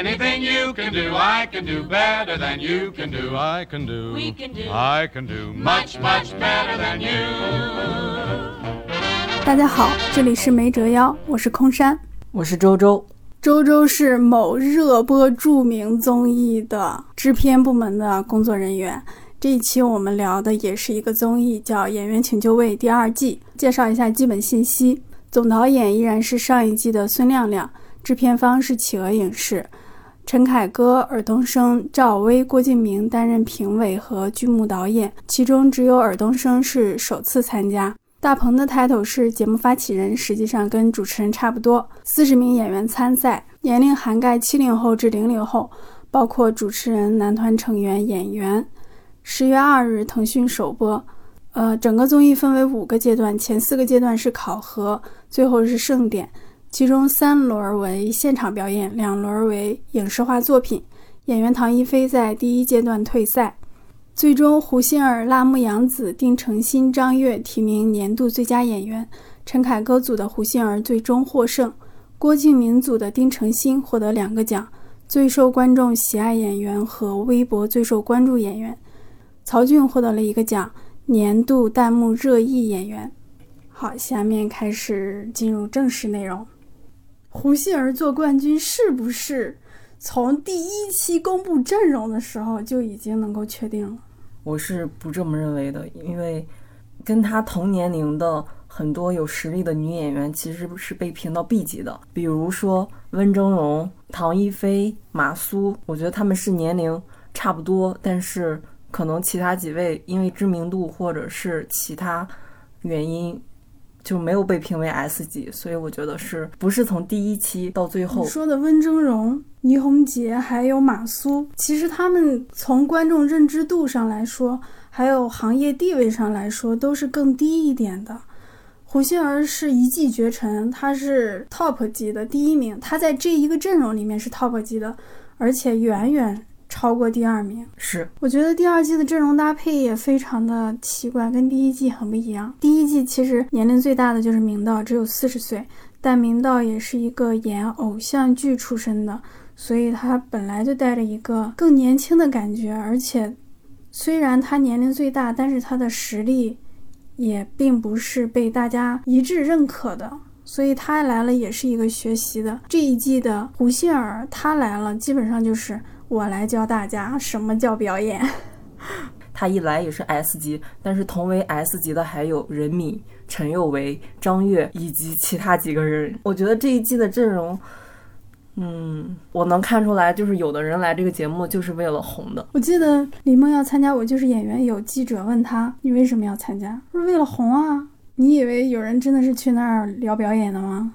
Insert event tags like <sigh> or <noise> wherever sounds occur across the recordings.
Anything you can do, I can do better than you can do. I can do. We can do. I can do much, much better than you. 大家好，这里是没折腰，我是空山。我是周周，周周是某热播著名综艺的制片部门的工作人员。这一期我们聊的也是一个综艺，叫《演员请就位》第二季。介绍一下基本信息：总导演依然是上一季的孙亮亮，制片方是企鹅影视，陈凯歌、尔冬升、赵薇、郭敬明担任评委和剧目导演，其中只有尔冬升是首次参加。大鹏的 title 是节目发起人，实际上跟主持人差不多。四十名演员参赛，年龄涵盖七零后至零零后，包括主持人、男团成员、演员。十月二日，腾讯首播。呃，整个综艺分为五个阶段，前四个阶段是考核，最后是盛典。其中三轮为现场表演，两轮为影视化作品。演员唐一菲在第一阶段退赛。最终，胡杏儿、辣目洋子、丁程鑫、张越提名年度最佳演员。陈凯歌组的胡杏儿最终获胜，郭敬明组的丁程鑫获得两个奖：最受观众喜爱演员和微博最受关注演员。曹骏获得了一个奖：年度弹幕热议演员。好，下面开始进入正式内容。胡杏儿做冠军是不是从第一期公布阵容的时候就已经能够确定了？我是不这么认为的，因为跟她同年龄的很多有实力的女演员其实是被评到 B 级的，比如说温峥嵘、唐一菲、马苏，我觉得他们是年龄差不多，但是可能其他几位因为知名度或者是其他原因就没有被评为 S 级，所以我觉得是不是从第一期到最后你说的温峥嵘、倪虹洁还有马苏，其实他们从观众认知度上来说，还有行业地位上来说，都是更低一点的。胡杏儿是一骑绝尘，她是 top 级的第一名，她在这一个阵容里面是 top 级的，而且远远超过第二名。是我觉得第二季的阵容搭配也非常的奇怪，跟第一季很不一样。第一季其实年龄最大的就是明道，只有四十岁，但明道也是一个演偶像剧出身的，所以他本来就带着一个更年轻的感觉，而且虽然他年龄最大，但是他的实力也并不是被大家一致认可的。所以他来了也是一个学习的。这一季的胡杏儿，她来了，基本上就是我来教大家什么叫表演。<laughs> 他一来也是 S 级，但是同为 S 级的还有任敏、陈宥维、张越以及其他几个人。我觉得这一季的阵容，嗯，我能看出来，就是有的人来这个节目就是为了红的。我记得李梦要参加《我就是演员》，有记者问他：“你为什么要参加？”他说：“为了红啊！”你以为有人真的是去那儿聊表演的吗？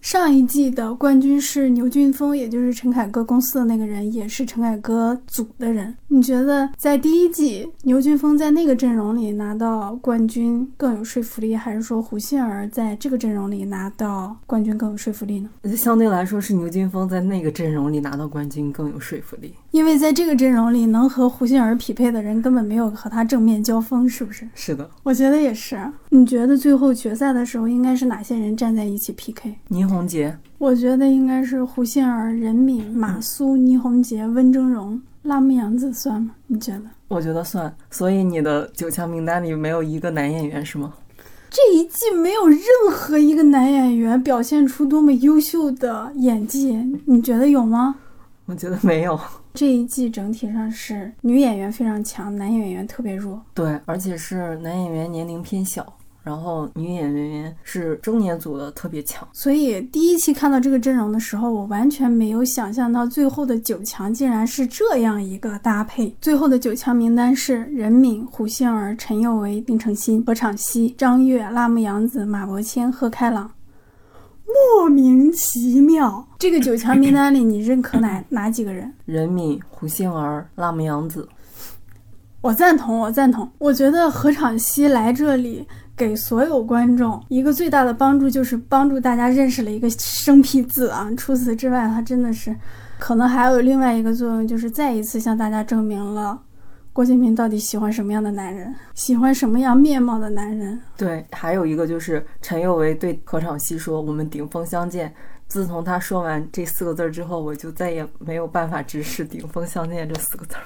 上一季的冠军是牛俊峰，也就是陈凯歌公司的那个人，也是陈凯歌组的人。你觉得在第一季牛俊峰在那个阵容里拿到冠军更有说服力，还是说胡杏儿在这个阵容里拿到冠军更有说服力呢？相对来说是牛俊峰在那个阵容里拿到冠军更有说服力。因为在这个阵容里，能和胡杏儿匹配的人根本没有和他正面交锋，是不是？是的，我觉得也是。你觉得最后决赛的时候应该是哪些人站在一起 PK？倪虹洁，我觉得应该是胡杏儿、任敏、马苏、倪虹洁、温峥嵘、辣目洋子算吗？你觉得？我觉得算。所以你的九强名单里没有一个男演员是吗？这一季没有任何一个男演员表现出多么优秀的演技，你觉得有吗？我觉得没有。这一季整体上是女演员非常强，男演员特别弱。对，而且是男演员年龄偏小，然后女演员是中年组的特别强。所以第一期看到这个阵容的时候，我完全没有想象到最后的九强竟然是这样一个搭配。最后的九强名单是任敏、胡杏儿、陈宥维、丁程鑫、何昶希、张越、辣目洋子、马伯骞、贺开朗。莫名其妙，这个九强名单里，你认可哪 <coughs> 哪几个人？任敏、胡杏儿、辣目洋子，我赞同，我赞同。我觉得何昶希来这里给所有观众一个最大的帮助，就是帮助大家认识了一个生僻字啊。除此之外，他真的是，可能还有另外一个作用，就是再一次向大家证明了郭敬明到底喜欢什么样的男人，喜欢什么样面貌的男人。对，还有一个就是陈宥维对何昶希说：“我们顶峰相见。”自从他说完这四个字之后，我就再也没有办法直视“顶峰相见”这四个字儿。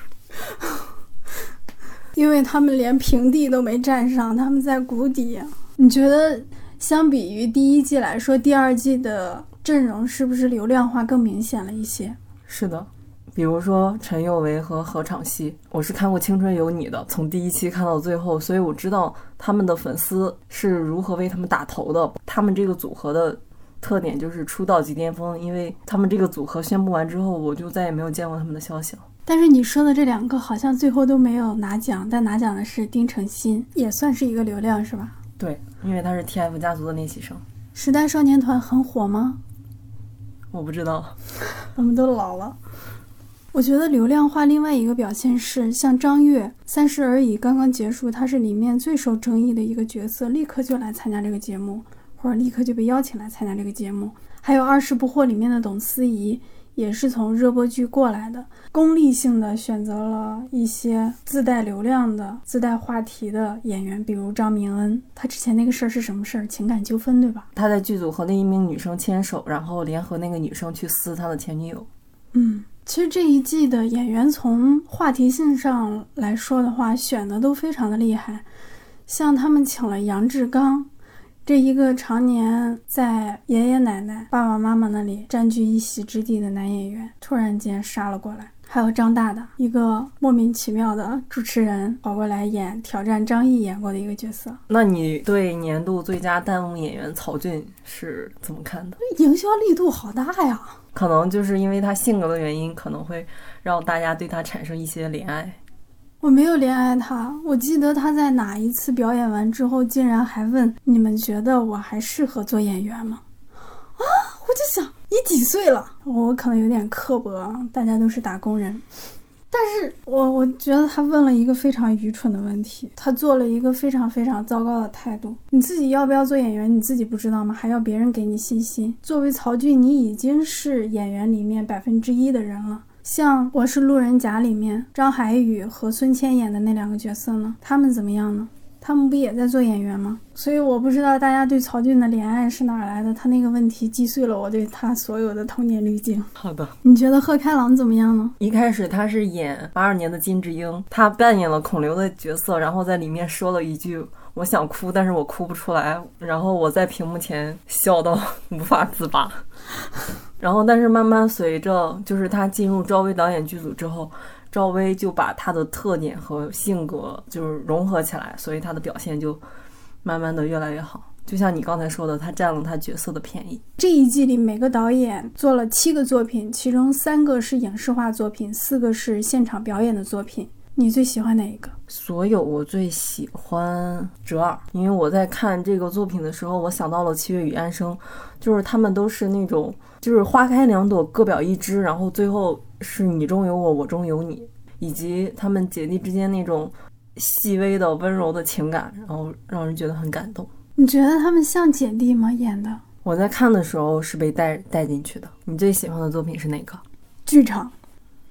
<laughs> 因为他们连平地都没站上，他们在谷底。你觉得相比于第一季来说，第二季的阵容是不是流量化更明显了一些？是的，比如说陈宥维和何昶希，我是看过《青春有你》的，从第一期看到最后，所以我知道他们的粉丝是如何为他们打头的。他们这个组合的。特点就是出道即巅峰，因为他们这个组合宣布完之后，我就再也没有见过他们的消息了。但是你说的这两个好像最后都没有拿奖，但拿奖的是丁程鑫，也算是一个流量是吧？对，因为他是 TF 家族的练习生。时代少年团很火吗？我不知道，<laughs> 我们都老了。我觉得流量化另外一个表现是，像张悦《三十而已》刚刚结束，他是里面最受争议的一个角色，立刻就来参加这个节目。或者立刻就被邀请来参加这个节目，还有《二十不惑》里面的董思怡，也是从热播剧过来的，功利性的选择了一些自带流量的、自带话题的演员，比如张明恩。他之前那个事儿是什么事儿？情感纠纷，对吧？他在剧组和另一名女生牵手，然后联合那个女生去撕他的前女友。嗯，其实这一季的演员从话题性上来说的话，选的都非常的厉害，像他们请了杨志刚。这一个常年在爷爷奶奶、爸爸妈妈那里占据一席之地的男演员，突然间杀了过来。还有张大大，一个莫名其妙的主持人，跑过来演挑战张译演过的一个角色。那你对年度最佳弹幕演员曹骏是怎么看的？营销力度好大呀！可能就是因为他性格的原因，可能会让大家对他产生一些怜爱。我没有怜爱他，我记得他在哪一次表演完之后，竟然还问你们觉得我还适合做演员吗？啊，我就想你几岁了？我可能有点刻薄，大家都是打工人，但是我我觉得他问了一个非常愚蠢的问题，他做了一个非常非常糟糕的态度。你自己要不要做演员，你自己不知道吗？还要别人给你信心？作为曹骏，你已经是演员里面百分之一的人了。像《我是路人甲》里面张海宇和孙千演的那两个角色呢，他们怎么样呢？他们不也在做演员吗？所以我不知道大家对曹骏的怜爱是哪来的。他那个问题击碎了我对他所有的童年滤镜。好的，你觉得贺开朗怎么样呢？一开始他是演八二年的金智英，他扮演了孔刘的角色，然后在里面说了一句：“我想哭，但是我哭不出来。”然后我在屏幕前笑到无法自拔。<laughs> 然后，但是慢慢随着就是他进入赵薇导演剧组之后，赵薇就把她的特点和性格就是融合起来，所以她的表现就慢慢的越来越好。就像你刚才说的，她占了她角色的便宜。这一季里，每个导演做了七个作品，其中三个是影视化作品，四个是现场表演的作品。你最喜欢哪一个？所有我最喜欢折耳，因为我在看这个作品的时候，我想到了七月与安生，就是他们都是那种，就是花开两朵，各表一枝，然后最后是你中有我，我中有你，以及他们姐弟之间那种细微的温柔的情感，然后让人觉得很感动。你觉得他们像姐弟吗？演的？我在看的时候是被带带进去的。你最喜欢的作品是哪个？剧场。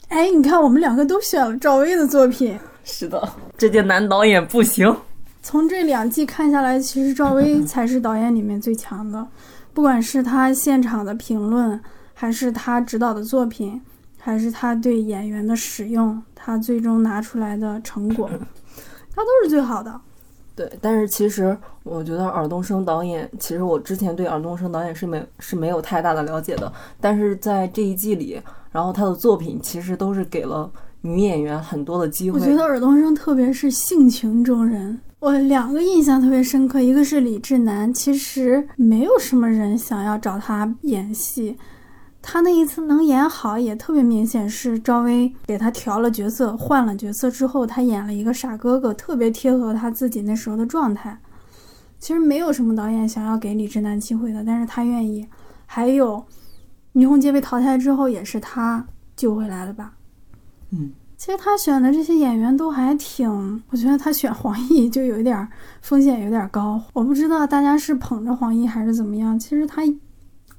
哎，你看，我们两个都选了赵薇的作品。<laughs> 是的，这届男导演不行。<laughs> 从这两季看下来，其实赵薇 <laughs> 才是导演里面最强的，不管是他现场的评论，还是他指导的作品，还是他对演员的使用，他最终拿出来的成果，<clears throat> 他都是最好的。对，但是其实我觉得尔冬升导演，其实我之前对尔冬升导演是没是没有太大的了解的，但是在这一季里，然后他的作品其实都是给了女演员很多的机会。我觉得尔冬升特别是性情中人，我两个印象特别深刻，一个是李智南，其实没有什么人想要找他演戏。他那一次能演好，也特别明显是赵薇给他调了角色，换了角色之后，他演了一个傻哥哥，特别贴合他自己那时候的状态。其实没有什么导演想要给李智南机会的，但是他愿意。还有《倪虹洁》被淘汰之后，也是他救回来的吧？嗯，其实他选的这些演员都还挺，我觉得他选黄奕就有一点风险有点高。我不知道大家是捧着黄奕还是怎么样。其实他。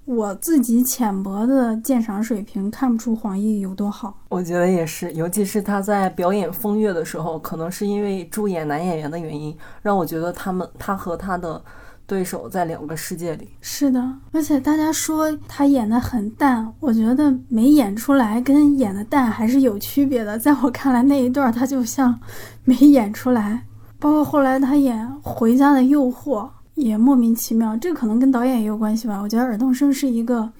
我自己浅薄的鉴赏水平看不出黄奕有多好，我觉得也是，尤其是他在表演《风月》的时候，可能是因为主演男演员的原因，让我觉得他们他和他的对手在两个世界里。是的，而且大家说他演的很淡，我觉得没演出来跟演的淡还是有区别的。在我看来，那一段他就像没演出来。包括后来他演《回家的诱惑》也莫名其妙，这可能跟导演也有关系吧。我觉得尔冬升是一个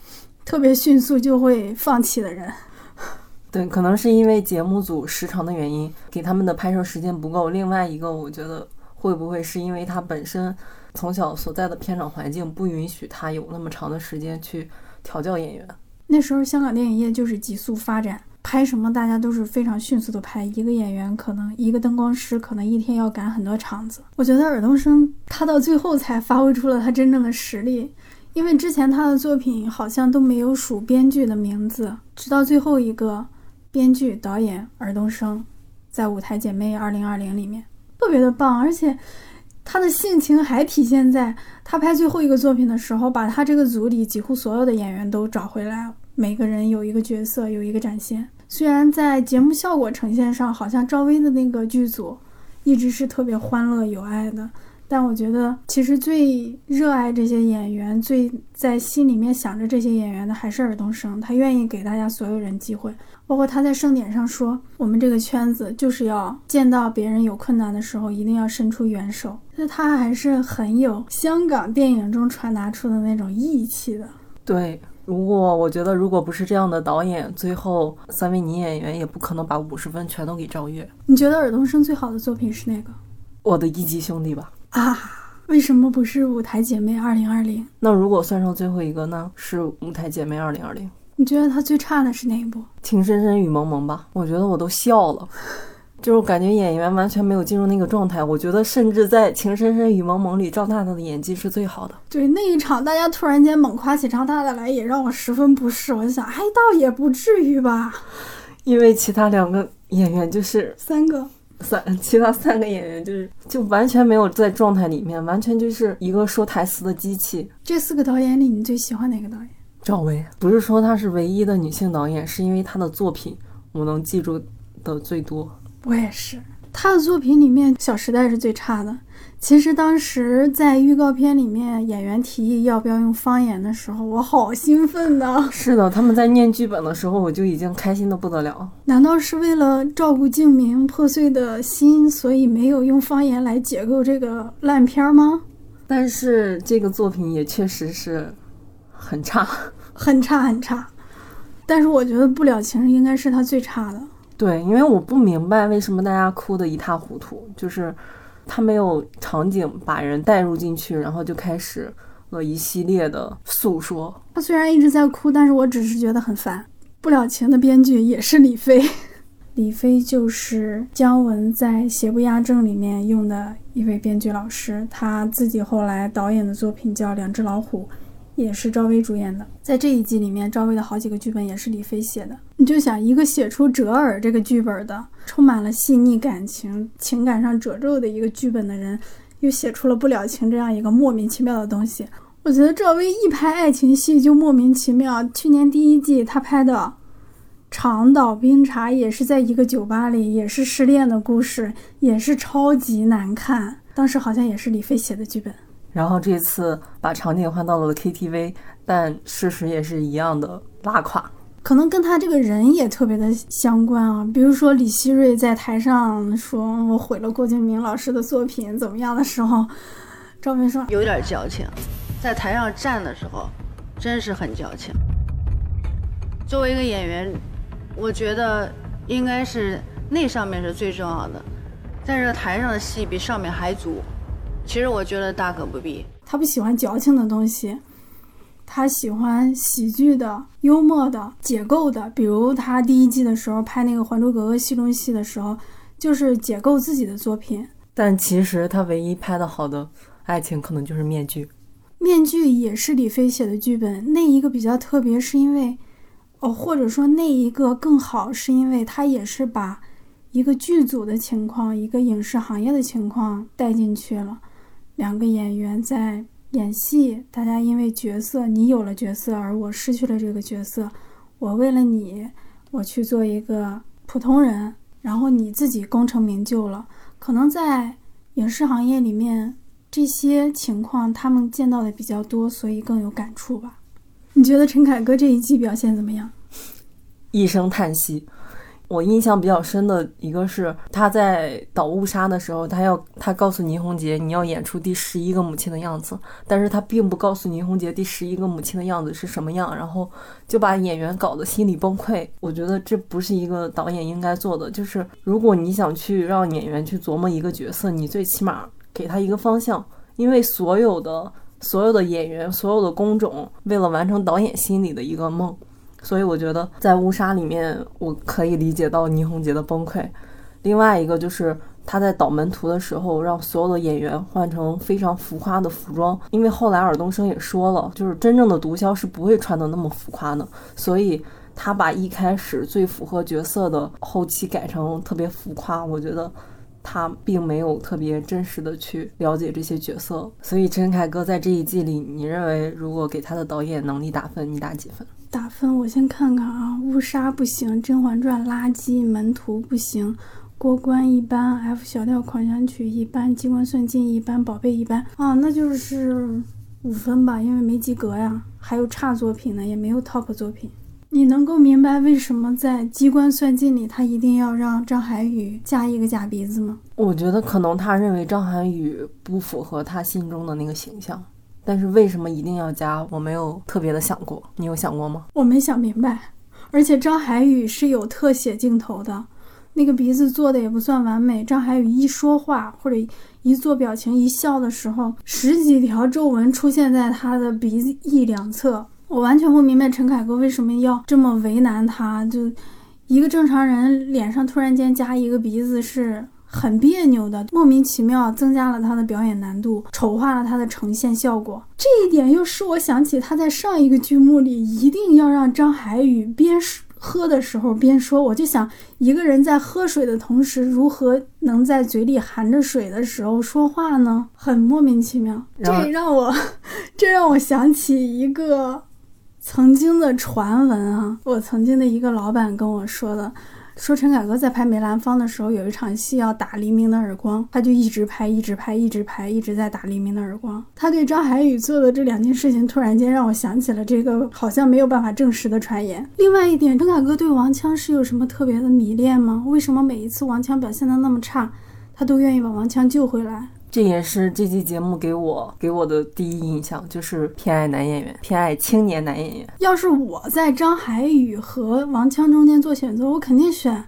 特别迅速就会放弃的人。<laughs> 对，可能是因为节目组时长的原因，给他们的拍摄时间不够。另外一个，我觉得会不会是因为他本身从小所在的片场环境不允许他有那么长的时间去调教演员？那时候香港电影业就是急速发展，拍什么大家都是非常迅速的拍。一个演员可能一个灯光师可能一天要赶很多场子。我觉得尔冬升他到最后才发挥出了他真正的实力，因为之前他的作品好像都没有数编剧的名字，直到最后一个。编剧、导演尔冬升，在《舞台姐妹2020》里面特别的棒，而且他的性情还体现在他拍最后一个作品的时候，把他这个组里几乎所有的演员都找回来，每个人有一个角色，有一个展现。虽然在节目效果呈现上，好像赵薇的那个剧组一直是特别欢乐有爱的。但我觉得，其实最热爱这些演员、最在心里面想着这些演员的，还是尔冬升。他愿意给大家所有人机会，包括他在盛典上说：“我们这个圈子就是要见到别人有困难的时候，一定要伸出援手。”那他还是很有香港电影中传达出的那种义气的。对，如果我觉得，如果不是这样的导演，最后三位女演员也不可能把五十分全都给赵越。你觉得尔冬升最好的作品是哪个？我的一级兄弟吧。啊，为什么不是《舞台姐妹二零二零》？那如果算上最后一个呢？是《舞台姐妹二零二零》。你觉得他最差的是哪一部？《情深深雨蒙蒙》吧。我觉得我都笑了，就是感觉演员完全没有进入那个状态。我觉得甚至在《情深深雨蒙蒙》里，赵大大的演技是最好的。对那一场，大家突然间猛夸起赵大大来，也让我十分不适。我就想，哎，倒也不至于吧，因为其他两个演员就是三个。三其他三个演员就是就完全没有在状态里面，完全就是一个说台词的机器。这四个导演里，你最喜欢哪个导演？赵薇，不是说她是唯一的女性导演，是因为她的作品我能记住的最多。我也是，他的作品里面《小时代》是最差的。其实当时在预告片里面，演员提议要不要用方言的时候，我好兴奋呐！是的，他们在念剧本的时候，我就已经开心的不得了。难道是为了照顾静明破碎的心，所以没有用方言来解构这个烂片吗？但是这个作品也确实是很差，很差，很差。但是我觉得《不了情》应该是他最差的。对，因为我不明白为什么大家哭得一塌糊涂，就是。他没有场景把人带入进去，然后就开始了一系列的诉说。他虽然一直在哭，但是我只是觉得很烦。不了情的编剧也是李飞，<laughs> 李飞就是姜文在《邪不压正》里面用的一位编剧老师，他自己后来导演的作品叫《两只老虎》。也是赵薇主演的，在这一季里面，赵薇的好几个剧本也是李飞写的。你就想，一个写出《折耳》这个剧本的，充满了细腻感情、情感上褶皱的一个剧本的人，又写出了《不了情》这样一个莫名其妙的东西。我觉得赵薇一拍爱情戏就莫名其妙。去年第一季她拍的《长岛冰茶》也是在一个酒吧里，也是失恋的故事，也是超级难看。当时好像也是李飞写的剧本。然后这次把场景换到了 KTV，但事实也是一样的拉垮。可能跟他这个人也特别的相关啊。比如说李希瑞在台上说我毁了郭敬明老师的作品怎么样的时候，赵薇说有点矫情，在台上站的时候真是很矫情。作为一个演员，我觉得应该是那上面是最重要的，但是台上的戏比上面还足。其实我觉得大可不必。他不喜欢矫情的东西，他喜欢喜剧的、幽默的、解构的。比如他第一季的时候拍那个《还珠格格》戏中戏的时候，就是解构自己的作品。但其实他唯一拍的好的爱情，可能就是《面具》。《面具》也是李飞写的剧本，那一个比较特别，是因为，哦，或者说那一个更好，是因为他也是把一个剧组的情况、一个影视行业的情况带进去了。两个演员在演戏，大家因为角色，你有了角色，而我失去了这个角色。我为了你，我去做一个普通人，然后你自己功成名就了。可能在影视行业里面，这些情况他们见到的比较多，所以更有感触吧。你觉得陈凯歌这一季表现怎么样？一声叹息。我印象比较深的一个是他在导误杀的时候，他要他告诉倪虹洁你要演出第十一个母亲的样子，但是他并不告诉倪虹洁第十一个母亲的样子是什么样，然后就把演员搞得心理崩溃。我觉得这不是一个导演应该做的，就是如果你想去让演员去琢磨一个角色，你最起码给他一个方向，因为所有的所有的演员，所有的工种，为了完成导演心里的一个梦。所以我觉得在乌纱里面，我可以理解到倪虹洁的崩溃。另外一个就是他在导门徒的时候，让所有的演员换成非常浮夸的服装，因为后来尔冬升也说了，就是真正的毒枭是不会穿的那么浮夸的。所以他把一开始最符合角色的后期改成特别浮夸，我觉得他并没有特别真实的去了解这些角色。所以陈凯歌在这一季里，你认为如果给他的导演能力打分，你打几分？打分，我先看看啊，乌纱不行，《甄嬛传》垃圾，门徒不行，过关一般，F 小调狂想曲一般，机关算尽一般，宝贝一般啊，那就是五分吧，因为没及格呀。还有差作品呢，也没有 top 作品。你能够明白为什么在机关算尽里，他一定要让张涵予加一个假鼻子吗？我觉得可能他认为张涵予不符合他心中的那个形象。但是为什么一定要加？我没有特别的想过，你有想过吗？我没想明白。而且张涵予是有特写镜头的，那个鼻子做的也不算完美。张涵予一说话或者一做表情、一笑的时候，十几条皱纹出现在他的鼻子翼两侧，我完全不明白陈凯歌为什么要这么为难他。就一个正常人脸上突然间加一个鼻子是。很别扭的，莫名其妙增加了他的表演难度，丑化了他的呈现效果。这一点又使我想起他在上一个剧目里一定要让张海宇边喝的时候边说。我就想，一个人在喝水的同时，如何能在嘴里含着水的时候说话呢？很莫名其妙。这让我，<laughs> 这让我想起一个曾经的传闻啊，我曾经的一个老板跟我说的。说陈凯歌在拍梅兰芳的时候，有一场戏要打黎明的耳光，他就一直拍，一直拍，一直拍，一直在打黎明的耳光。他对张涵予做的这两件事情，突然间让我想起了这个好像没有办法证实的传言。另外一点，陈凯歌对王强是有什么特别的迷恋吗？为什么每一次王强表现的那么差，他都愿意把王强救回来？这也是这期节目给我给我的第一印象，就是偏爱男演员，偏爱青年男演员。要是我在张海宇和王枪中间做选择，我肯定选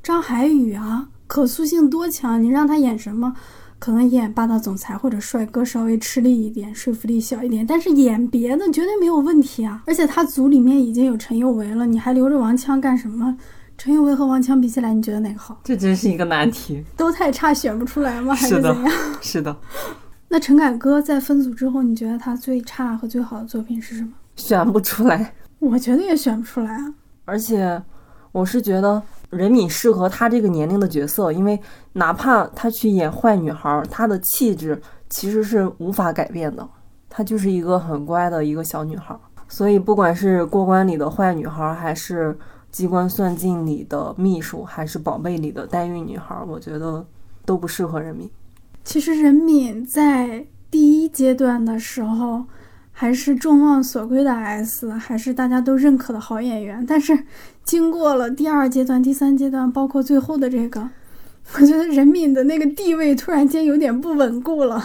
张海宇啊，可塑性多强！你让他演什么，可能演霸道总裁或者帅哥稍微吃力一点，说服力小一点，但是演别的绝对没有问题啊！而且他组里面已经有陈宥维了，你还留着王枪干什么？陈宥维和王强比起来，你觉得哪个好？这真是一个难题，都太差，选不出来吗？还是怎样？<laughs> 是的。那陈凯歌在分组之后，你觉得他最差和最好的作品是什么？选不出来，我觉得也选不出来啊。而且，我是觉得任敏适合他这个年龄的角色，因为哪怕他去演坏女孩，她的气质其实是无法改变的，她就是一个很乖的一个小女孩。所以，不管是过关里的坏女孩，还是机关算尽里的秘书，还是宝贝里的代孕女孩，我觉得都不适合任敏。其实任敏在第一阶段的时候还是众望所归的 S，还是大家都认可的好演员。但是经过了第二阶段、第三阶段，包括最后的这个，我觉得任敏的那个地位突然间有点不稳固了。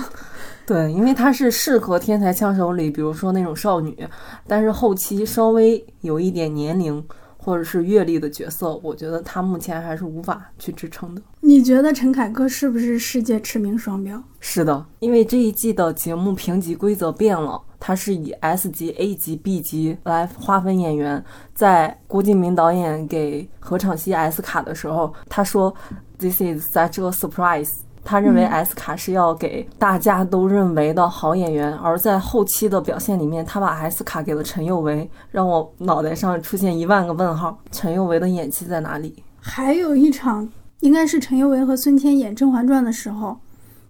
对，因为她是适合天才枪手里，比如说那种少女，但是后期稍微有一点年龄或者是阅历的角色，我觉得他目前还是无法去支撑的。你觉得陈凯歌是不是世界驰名双标？是的，因为这一季的节目评级规则变了，它是以 S 级、A 级、B 级来划分演员。在郭敬明导演给何昶希 S 卡的时候，他说：“This is such a surprise。”他认为 S 卡是要给大家都认为的好演员，而在后期的表现里面，他把 S 卡给了陈宥维，让我脑袋上出现一万个问号。陈宥维的演技在哪里？还有一场，应该是陈宥维和孙千演《甄嬛传》的时候，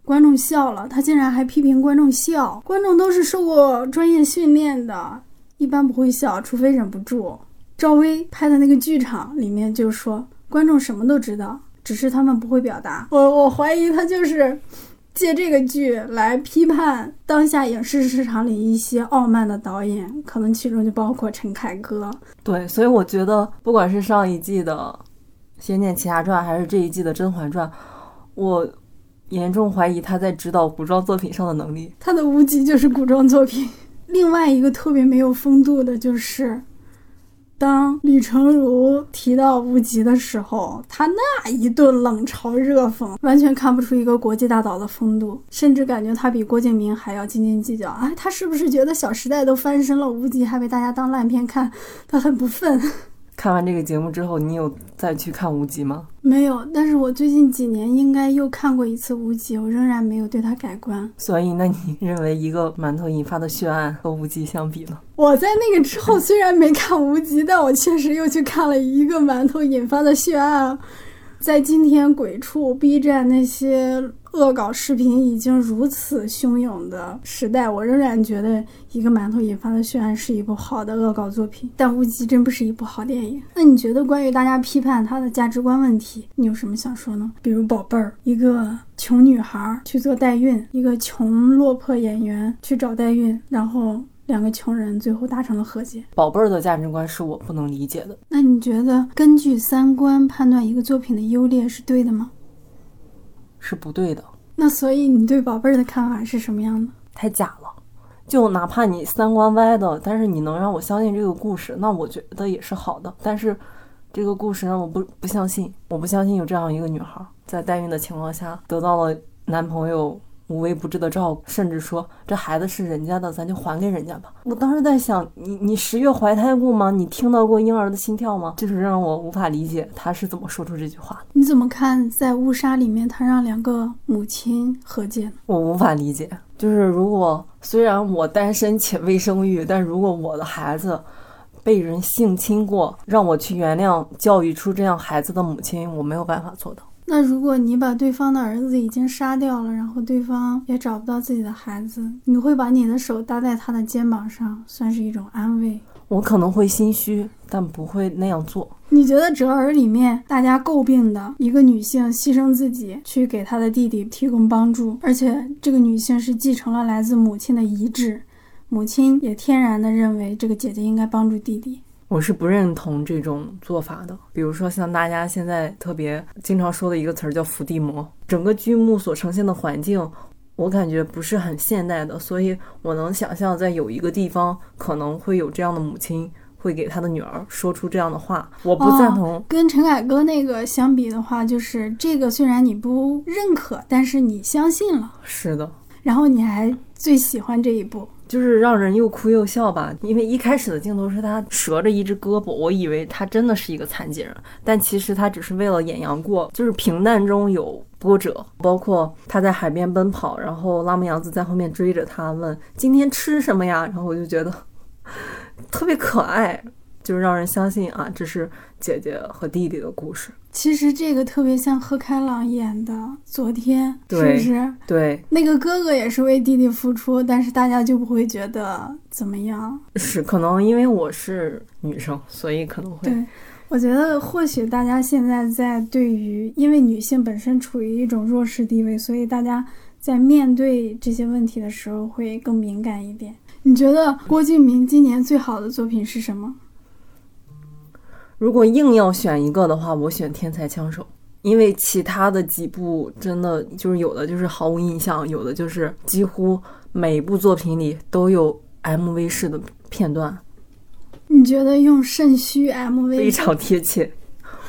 观众笑了，他竟然还批评观众笑。观众都是受过专业训练的，一般不会笑，除非忍不住。赵薇拍的那个剧场里面就说，观众什么都知道。只是他们不会表达，我我怀疑他就是借这个剧来批判当下影视市场里一些傲慢的导演，可能其中就包括陈凯歌。对，所以我觉得，不管是上一季的《仙剑奇侠传》，还是这一季的《甄嬛传》，我严重怀疑他在指导古装作品上的能力。他的无极就是古装作品。另外一个特别没有风度的就是。当李成儒提到无极的时候，他那一顿冷嘲热讽，完全看不出一个国际大导的风度，甚至感觉他比郭敬明还要斤斤计较。哎，他是不是觉得《小时代》都翻身了，无极还被大家当烂片看，他很不忿？看完这个节目之后，你有再去看《无极》吗？没有，但是我最近几年应该又看过一次《无极》，我仍然没有对它改观。所以，那你 <laughs> 认为一个馒头引发的血案和《无极》相比呢？我在那个之后虽然没看《无极》，但我确实又去看了一个馒头引发的血案。在今天鬼畜、B 站那些。恶搞视频已经如此汹涌的时代，我仍然觉得一个馒头引发的血案是一部好的恶搞作品。但无极真不是一部好电影。那你觉得关于大家批判他的价值观问题，你有什么想说呢？比如宝贝儿，一个穷女孩去做代孕，一个穷落魄演员去找代孕，然后两个穷人最后达成了和解。宝贝儿的价值观是我不能理解的。那你觉得根据三观判断一个作品的优劣是对的吗？是不对的。那所以你对宝贝儿的看法是什么样的？太假了，就哪怕你三观歪的，但是你能让我相信这个故事，那我觉得也是好的。但是这个故事让我不不相信，我不相信有这样一个女孩在代孕的情况下得到了男朋友。无微不至的照顾，甚至说这孩子是人家的，咱就还给人家吧。我当时在想，你你十月怀胎过吗？你听到过婴儿的心跳吗？就是让我无法理解他是怎么说出这句话。你怎么看在误杀里面，他让两个母亲和解呢？我无法理解。就是如果虽然我单身且未生育，但如果我的孩子被人性侵过，让我去原谅教育出这样孩子的母亲，我没有办法做到。那如果你把对方的儿子已经杀掉了，然后对方也找不到自己的孩子，你会把你的手搭在他的肩膀上，算是一种安慰？我可能会心虚，但不会那样做。你觉得《折耳》里面大家诟病的一个女性牺牲自己去给她的弟弟提供帮助，而且这个女性是继承了来自母亲的遗志，母亲也天然的认为这个姐姐应该帮助弟弟。我是不认同这种做法的。比如说，像大家现在特别经常说的一个词儿叫“伏地魔”，整个剧目所呈现的环境，我感觉不是很现代的。所以，我能想象在有一个地方可能会有这样的母亲会给他的女儿说出这样的话。我不赞同。跟陈凯歌那个相比的话，就是这个虽然你不认可，但是你相信了。是的。然后你还最喜欢这一部。就是让人又哭又笑吧，因为一开始的镜头是他折着一只胳膊，我以为他真的是一个残疾人，但其实他只是为了演杨过，就是平淡中有波折。包括他在海边奔跑，然后拉姆杨子在后面追着他问今天吃什么呀，然后我就觉得特别可爱。就是让人相信啊，这是姐姐和弟弟的故事。其实这个特别像贺开朗演的《昨天》，是不是？对，那个哥哥也是为弟弟付出，但是大家就不会觉得怎么样。是，可能因为我是女生，所以可能会。对，我觉得或许大家现在在对于，因为女性本身处于一种弱势地位，所以大家在面对这些问题的时候会更敏感一点。你觉得郭敬明今年最好的作品是什么？如果硬要选一个的话，我选《天才枪手》，因为其他的几部真的就是有的就是毫无印象，有的就是几乎每部作品里都有 MV 式的片段。你觉得用肾虚 MV 非常贴切？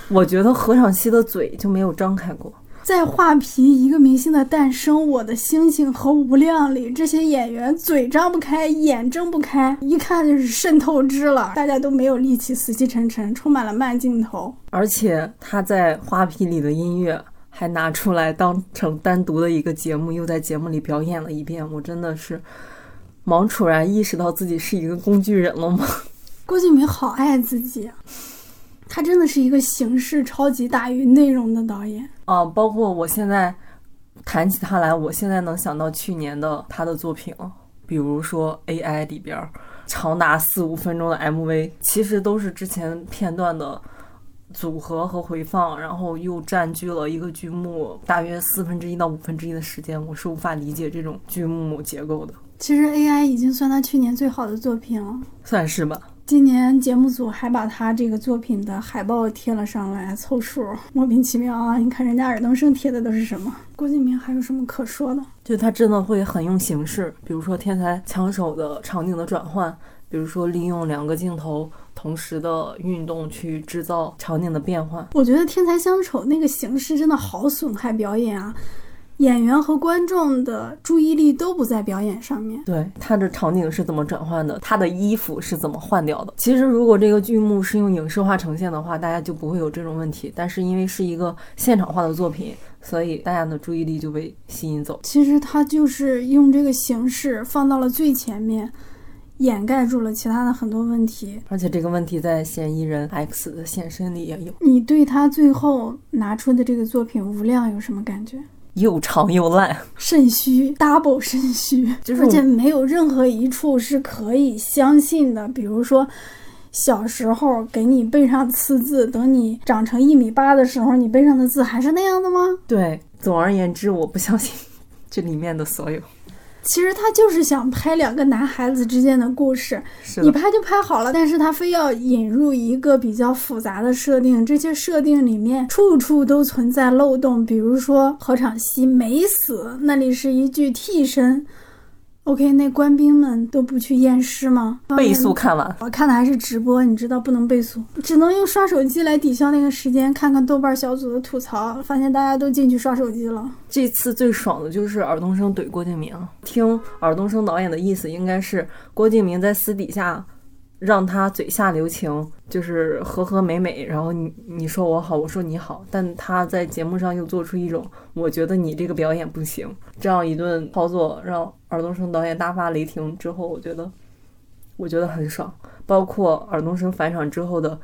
我觉得何昶希的嘴就没有张开过。在画皮一个明星的诞生，我的星星和无量里，这些演员嘴张不开，眼睁不开，一看就是渗透支了。大家都没有力气，死气沉沉，充满了慢镜头。而且他在画皮里的音乐还拿出来当成单独的一个节目，又在节目里表演了一遍。我真的是王楚然意识到自己是一个工具人了吗？郭敬明好爱自己。他真的是一个形式超级大于内容的导演啊！包括我现在谈起他来，我现在能想到去年的他的作品，比如说 AI 里边长达四五分钟的 MV，其实都是之前片段的组合和回放，然后又占据了一个剧目大约四分之一到五分之一的时间，我是无法理解这种剧目结构的。其实 AI 已经算他去年最好的作品了，算是吧。今年节目组还把他这个作品的海报贴了上来凑数，莫名其妙啊！你看人家尔冬升贴的都是什么？郭敬明还有什么可说的？就他真的会很用形式，比如说天才枪手的场景的转换，比如说利用两个镜头同时的运动去制造场景的变换。我觉得天才枪手那个形式真的好损害表演啊！演员和观众的注意力都不在表演上面。对，他的场景是怎么转换的？他的衣服是怎么换掉的？其实，如果这个剧目是用影视化呈现的话，大家就不会有这种问题。但是，因为是一个现场化的作品，所以大家的注意力就被吸引走。其实，他就是用这个形式放到了最前面，掩盖住了其他的很多问题。而且，这个问题在嫌疑人 X 的现身里也有。你对他最后拿出的这个作品《无量》有什么感觉？又长又烂，肾虚，double 肾虚，就是而且没有任何一处是可以相信的。比如说，小时候给你背上刺字，等你长成一米八的时候，你背上的字还是那样的吗？对，总而言之，我不相信 <laughs> 这里面的所有。其实他就是想拍两个男孩子之间的故事，是你拍就拍好了，但是他非要引入一个比较复杂的设定，这些设定里面处处都存在漏洞，比如说何昶希没死，那里是一具替身。OK，那官兵们都不去验尸吗？倍速看完，我看的还是直播，你知道不能倍速，只能用刷手机来抵消那个时间。看看豆瓣小组的吐槽，发现大家都进去刷手机了。这次最爽的就是尔冬升怼郭敬明，听尔冬升导演的意思，应该是郭敬明在私底下。让他嘴下留情，就是和和美美，然后你你说我好，我说你好，但他在节目上又做出一种我觉得你这个表演不行这样一顿操作，让尔冬升导演大发雷霆之后，我觉得我觉得很爽。包括尔冬升返场之后的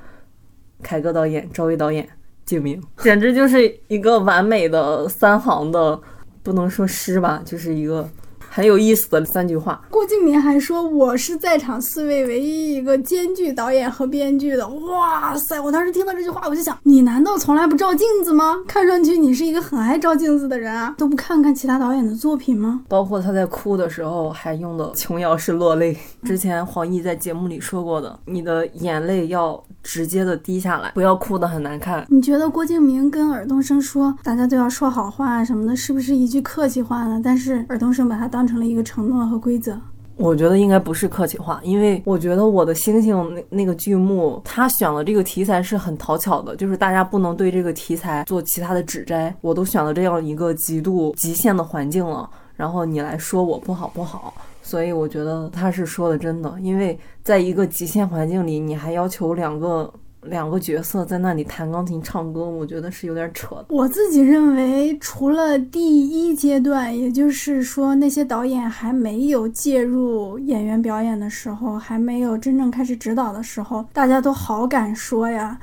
凯歌导演、赵薇导演、敬明，简直就是一个完美的三行的，不能说诗吧，就是一个。很有意思的三句话。郭敬明还说：“我是在场四位唯一一个兼具导演和编剧的。”哇塞！我当时听到这句话，我就想，你难道从来不照镜子吗？看上去你是一个很爱照镜子的人啊，都不看看其他导演的作品吗？包括他在哭的时候还用的琼瑶式落泪。之前黄奕在节目里说过的，你的眼泪要直接的滴下来，不要哭得很难看。你觉得郭敬明跟尔冬升说大家都要说好话什么的，是不是一句客气话呢？但是尔冬升把他当。成了一个承诺和规则，我觉得应该不是客气话，因为我觉得我的星星那那个剧目，他选了这个题材是很讨巧的，就是大家不能对这个题材做其他的指摘。我都选了这样一个极度极限的环境了，然后你来说我不好不好，所以我觉得他是说的真的，因为在一个极限环境里，你还要求两个。两个角色在那里弹钢琴唱歌，我觉得是有点扯的。我自己认为，除了第一阶段，也就是说那些导演还没有介入演员表演的时候，还没有真正开始指导的时候，大家都好敢说呀，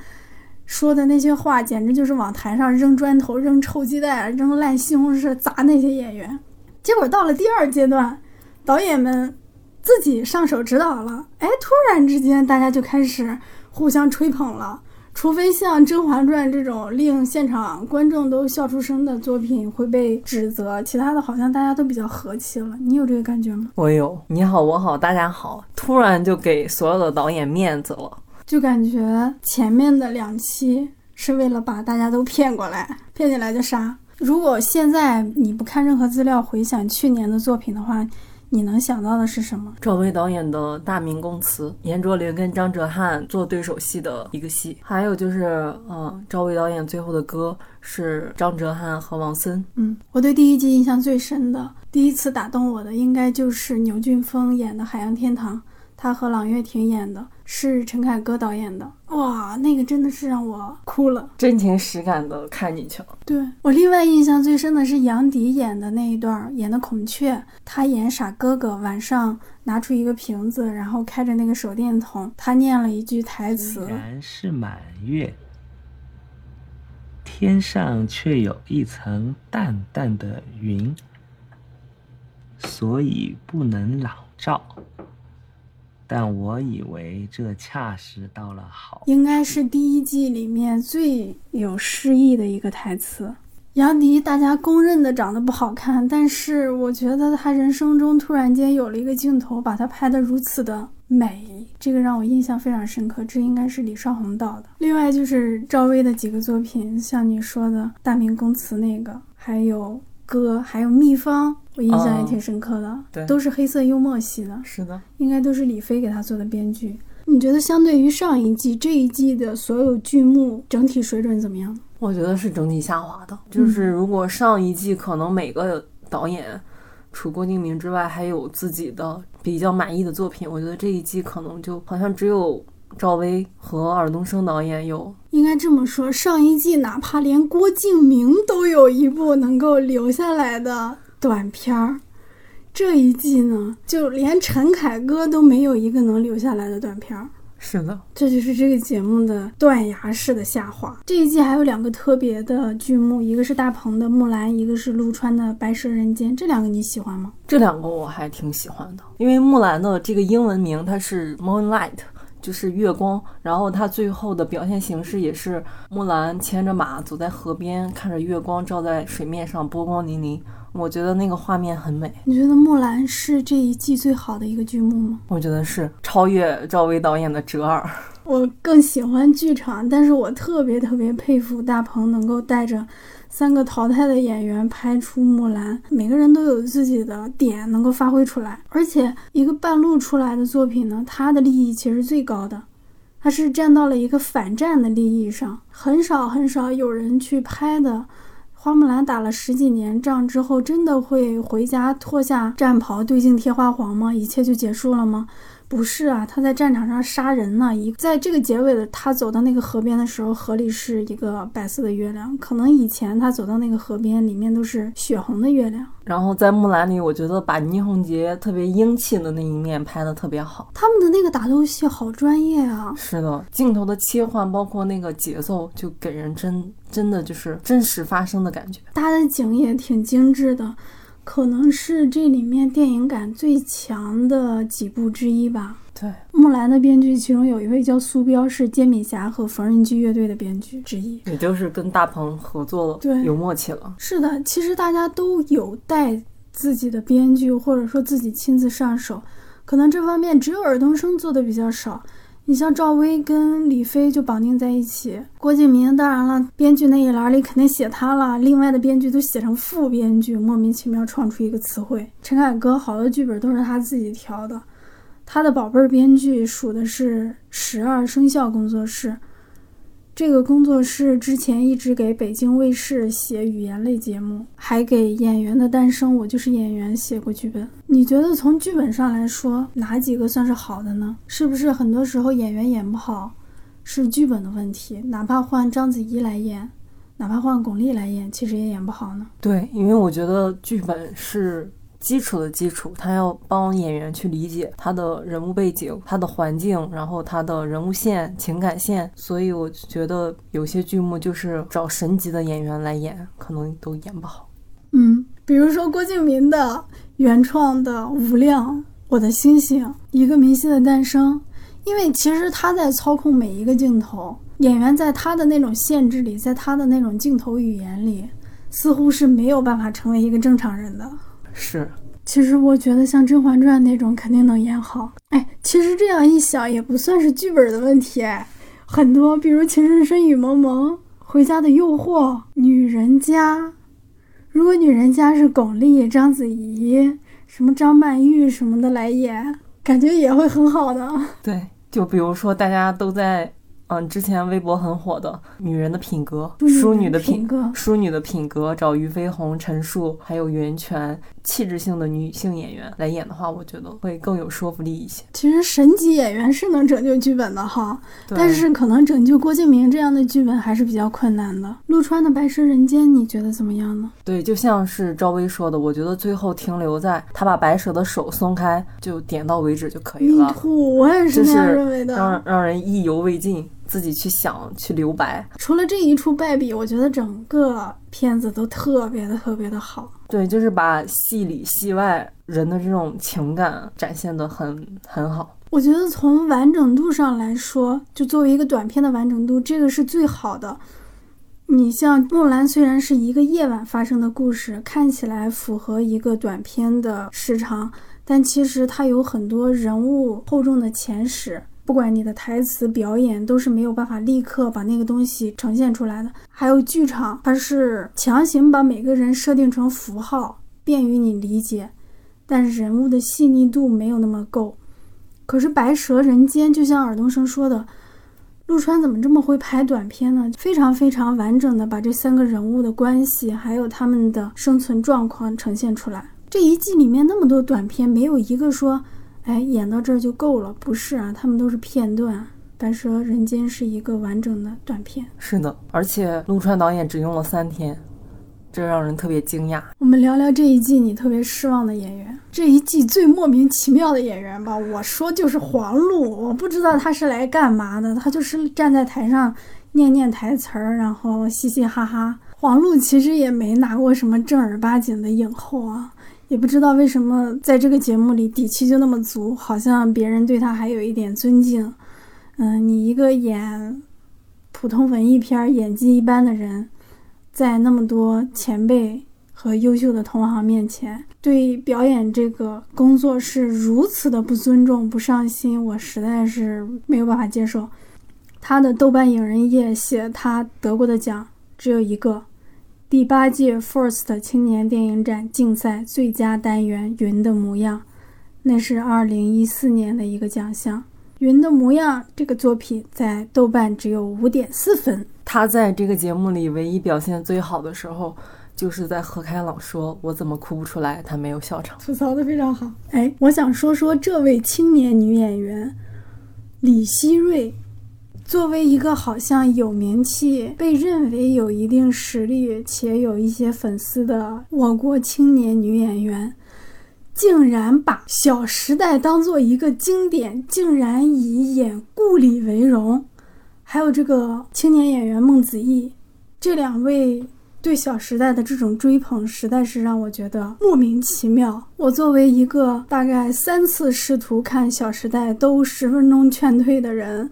说的那些话简直就是往台上扔砖头、扔臭鸡蛋、扔烂西红柿砸那些演员。结果到了第二阶段，导演们自己上手指导了，哎，突然之间大家就开始。互相吹捧了，除非像《甄嬛传》这种令现场观众都笑出声的作品会被指责，其他的好像大家都比较和气了。你有这个感觉吗？我有，你好，我好，大家好，突然就给所有的导演面子了，就感觉前面的两期是为了把大家都骗过来，骗进来就杀。如果现在你不看任何资料，回想去年的作品的话。你能想到的是什么？赵薇导演的大明宫词，严卓林跟张哲瀚做对手戏的一个戏，还有就是，嗯，赵薇导演最后的歌是张哲瀚和王森。嗯，我对第一季印象最深的，第一次打动我的，应该就是牛俊峰演的《海洋天堂》。他和朗月婷演的是陈凯歌导演的，哇，那个真的是让我哭了，真情实感的看进去了。对我另外印象最深的是杨迪演的那一段，演的孔雀，他演傻哥哥，晚上拿出一个瓶子，然后开着那个手电筒，他念了一句台词：“虽然是满月，天上却有一层淡淡的云，所以不能朗照。”但我以为这恰是到了好。应该是第一季里面最有诗意的一个台词。杨迪大家公认的长得不好看，但是我觉得他人生中突然间有了一个镜头，把他拍得如此的美，这个让我印象非常深刻。这应该是李少红导的。另外就是赵薇的几个作品，像你说的《大明宫词》那个，还有歌，还有《秘方》，我印象也挺深刻的，对都是黑色幽默系的，是的，应该都是李飞给他做的编剧。你觉得相对于上一季，这一季的所有剧目整体水准怎么样？我觉得是整体下滑的。就是如果上一季可能每个导演，除郭敬明之外，还有自己的比较满意的作品，我觉得这一季可能就好像只有赵薇和尔冬升导演有。应该这么说，上一季哪怕连郭敬明都有一部能够留下来的短片儿，这一季呢，就连陈凯歌都没有一个能留下来的短片儿。是的，这就是这个节目的断崖式的下滑。这一季还有两个特别的剧目，一个是大鹏的《木兰》，一个是陆川的《白蛇人间》。这两个你喜欢吗？这两个我还挺喜欢的，因为木兰的这个英文名它是 Moonlight，就是月光，然后它最后的表现形式也是木兰牵着马走在河边，看着月光照在水面上，波光粼粼。我觉得那个画面很美，你觉得《木兰》是这一季最好的一个剧目吗？我觉得是超越赵薇导演的《折耳》。我更喜欢剧场，但是我特别特别佩服大鹏能够带着三个淘汰的演员拍出《木兰》，每个人都有自己的点能够发挥出来，而且一个半路出来的作品呢，它的利益其实最高的，它是站到了一个反战的利益上，很少很少有人去拍的。花木兰打了十几年仗之后，真的会回家脱下战袍对镜贴花黄吗？一切就结束了吗？不是啊，他在战场上杀人呢。一在这个结尾的他走到那个河边的时候，河里是一个白色的月亮。可能以前他走到那个河边，里面都是血红的月亮。然后在木兰里，我觉得把倪虹洁特别英气的那一面拍得特别好。他们的那个打斗戏好专业啊！是的，镜头的切换，包括那个节奏，就给人真真的就是真实发生的感觉。搭的景也挺精致的。可能是这里面电影感最强的几部之一吧。对，木兰的编剧其中有一位叫苏彪，是煎饼侠和缝纫机乐队的编剧之一，也就是跟大鹏合作了，对，有默契了。是的，其实大家都有带自己的编剧，或者说自己亲自上手，可能这方面只有尔冬升做的比较少。你像赵薇跟李飞就绑定在一起，郭敬明当然了，编剧那一栏里肯定写他了，另外的编剧都写成副编剧，莫名其妙创出一个词汇。陈凯歌好多剧本都是他自己调的，他的宝贝儿编剧数的是十二生肖工作室。这个工作室之前一直给北京卫视写语言类节目，还给《演员的诞生》《我就是演员》写过剧本。你觉得从剧本上来说，哪几个算是好的呢？是不是很多时候演员演不好，是剧本的问题？哪怕换章子怡来演，哪怕换巩俐来演，其实也演不好呢？对，因为我觉得剧本是。基础的基础，他要帮演员去理解他的人物背景、他的环境，然后他的人物线、情感线。所以我觉得有些剧目就是找神级的演员来演，可能都演不好。嗯，比如说郭敬明的原创的《无量》《我的星星》《一个明星的诞生》，因为其实他在操控每一个镜头，演员在他的那种限制里，在他的那种镜头语言里，似乎是没有办法成为一个正常人的。是，其实我觉得像《甄嬛传》那种肯定能演好。哎，其实这样一想也不算是剧本的问题，很多，比如《情深深雨蒙蒙》《回家的诱惑》《女人家》，如果女人家是巩俐、章子怡、什么张曼玉什么的来演，感觉也会很好的。对，就比如说大家都在。嗯，之前微博很火的《女人的品格》，淑女的品格，淑女的品格，找俞飞鸿、陈数还有袁泉，气质性的女性演员来演的话，我觉得会更有说服力一些。其实神级演员是能拯救剧本的哈，但是可能拯救郭敬明这样的剧本还是比较困难的。陆川的《白蛇人间》，你觉得怎么样呢？对，就像是赵薇说的，我觉得最后停留在他把白蛇的手松开，就点到为止就可以了。迷途，我也是这样认为的，让让人意犹未尽。自己去想去留白，除了这一处败笔，我觉得整个片子都特别的特别的好。对，就是把戏里戏外人的这种情感展现的很很好。我觉得从完整度上来说，就作为一个短片的完整度，这个是最好的。你像《木兰》，虽然是一个夜晚发生的故事，看起来符合一个短片的时长，但其实它有很多人物厚重的前史。不管你的台词表演，都是没有办法立刻把那个东西呈现出来的。还有剧场，它是强行把每个人设定成符号，便于你理解，但是人物的细腻度没有那么够。可是《白蛇人间》就像尔冬升说的，陆川怎么这么会拍短片呢？非常非常完整的把这三个人物的关系，还有他们的生存状况呈现出来。这一季里面那么多短片，没有一个说。哎，演到这儿就够了？不是啊，他们都是片段。《白蛇人间》是一个完整的短片。是的，而且陆川导演只用了三天，这让人特别惊讶。我们聊聊这一季你特别失望的演员，这一季最莫名其妙的演员吧。我说就是黄璐，我不知道他是来干嘛的，他就是站在台上念念台词儿，然后嘻嘻哈哈。黄璐其实也没拿过什么正儿八经的影后啊。也不知道为什么在这个节目里底气就那么足，好像别人对他还有一点尊敬。嗯，你一个演普通文艺片演技一般的人，在那么多前辈和优秀的同行面前，对表演这个工作是如此的不尊重、不上心，我实在是没有办法接受。他的豆瓣影人页写他得过的奖只有一个。第八届 FIRST 青年电影展竞赛最佳单元《云的模样》，那是二零一四年的一个奖项。《云的模样》这个作品在豆瓣只有五点四分。他在这个节目里唯一表现最好的时候，就是在何开朗说“我怎么哭不出来”，他没有笑场，吐槽的非常好。哎，我想说说这位青年女演员李希瑞。作为一个好像有名气、被认为有一定实力且有一些粉丝的我国青年女演员，竟然把《小时代》当做一个经典，竟然以演顾里为荣。还有这个青年演员孟子义，这两位对《小时代》的这种追捧，实在是让我觉得莫名其妙。我作为一个大概三次试图看《小时代》都十分钟劝退的人。